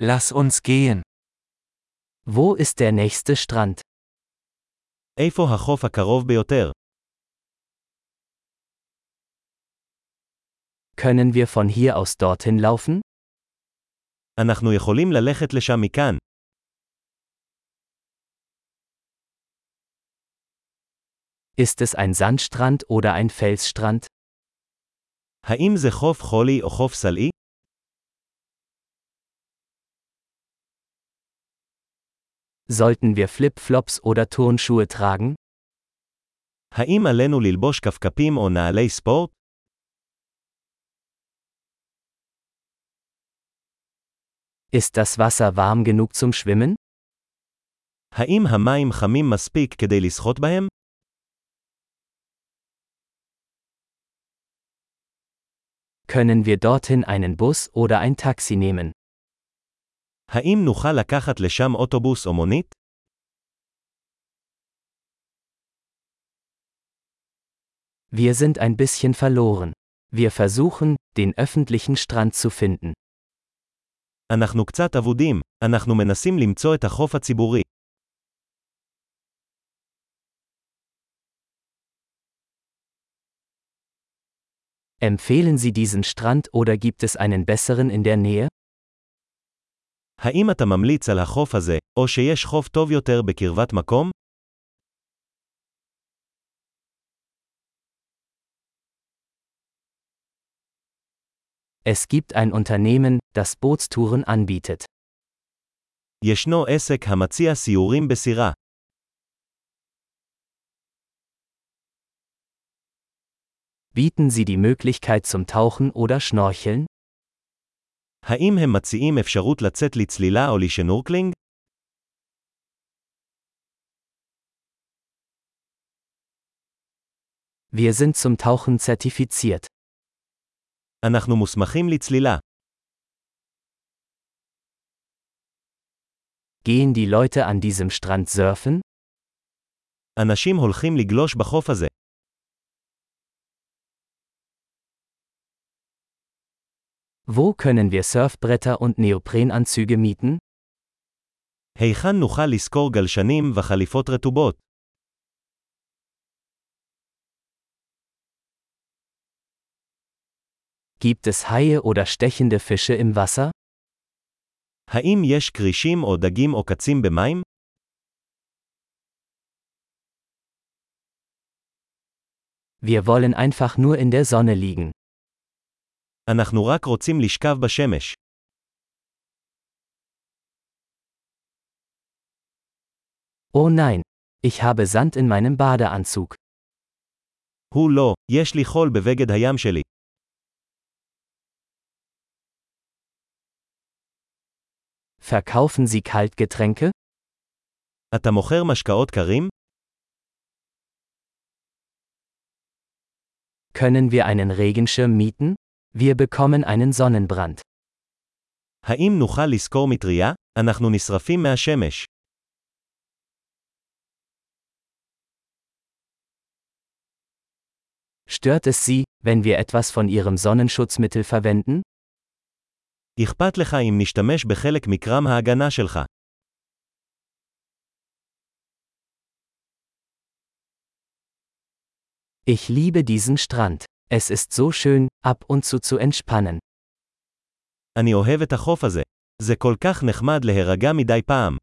Lass uns gehen. Wo ist der nächste Strand? איפה החוף הקרוב ביותר? Können wir von hier aus dorthin laufen? אנחנו יכולים ללכת לשם מכאן. Ist es ein Sandstrand oder ein Felsstrand? האם זה חוף חולי או חוף סלעי? Sollten wir Flip-Flops oder Turnschuhe tragen? האם עלינו ללבוש כפכפים או נעלי ספורט? Ist das Wasser warm genug zum Schwimmen? האם המים חמים מספיק כדי לשחות בהם? Können wir dorthin einen Bus oder ein Taxi nehmen? האם נוכל לקחת לשם אוטובוס או מונית? Wir sind ein bisschen verloren. Wir versuchen, den öffentlichen Strand zu finden. אנחנו קצת אבודים, אנחנו מנסים למצוא את החוף הציבורי. Empfehlen Sie diesen Strand oder gibt es einen besseren in der Nähe? האם אתה ממליץ על החוף הזה, או שיש חוף טוב יותר בקרבת מקום? Es gibt ein Unternehmen, das Bootstouren anbietet. ישנו עסק המציע סיורים בסירה. Bieten Sie die Möglichkeit zum Tauchen oder Schnorcheln? האם הם מציעים אפשרות לצאת לצלילה או לשנורקלינג? Wir sind zum Tauchen zertifiziert. אנחנו מוסמכים לצלילה. Gehen die Leute an diesem Strand surfen? אנשים הולכים לגלוש בחוף הזה. Wo können wir Surfbretter und Neoprenanzüge mieten? היכן נוכל לשכור גלשנים וחליפות רטובות? Gibt es Haie oder stechende Fische im Wasser? האם יש כרישים או דגים עוקצים במים? Wir wollen einfach nur in der Sonne liegen. אנחנו רק רוצים לשכב בשמש. Oh nein, ich habe Sand in meinem Badeanzug. הוא לא, יש לי חול בבגד הים שלי. Verkaufen Sie Kaltgetränke? אתה מוכר משקאות קרים? Können wir einen Regenschirm mieten? Wir bekommen einen Sonnenbrand. האם נוכל לשכור מטריה? אנחנו נשרפים מהשמש. Stört es Sie, wenn wir etwas von Ihrem Sonnenschutzmittel verwenden? אכפת לך אם נשתמש בחלק מקרם ההגנה שלך. Ich liebe diesen Strand. Es ist so schön, ab und zu zu entspannen. אני אוהב את החוף הזה. זה כל כך נחמד להירגע מדי פעם.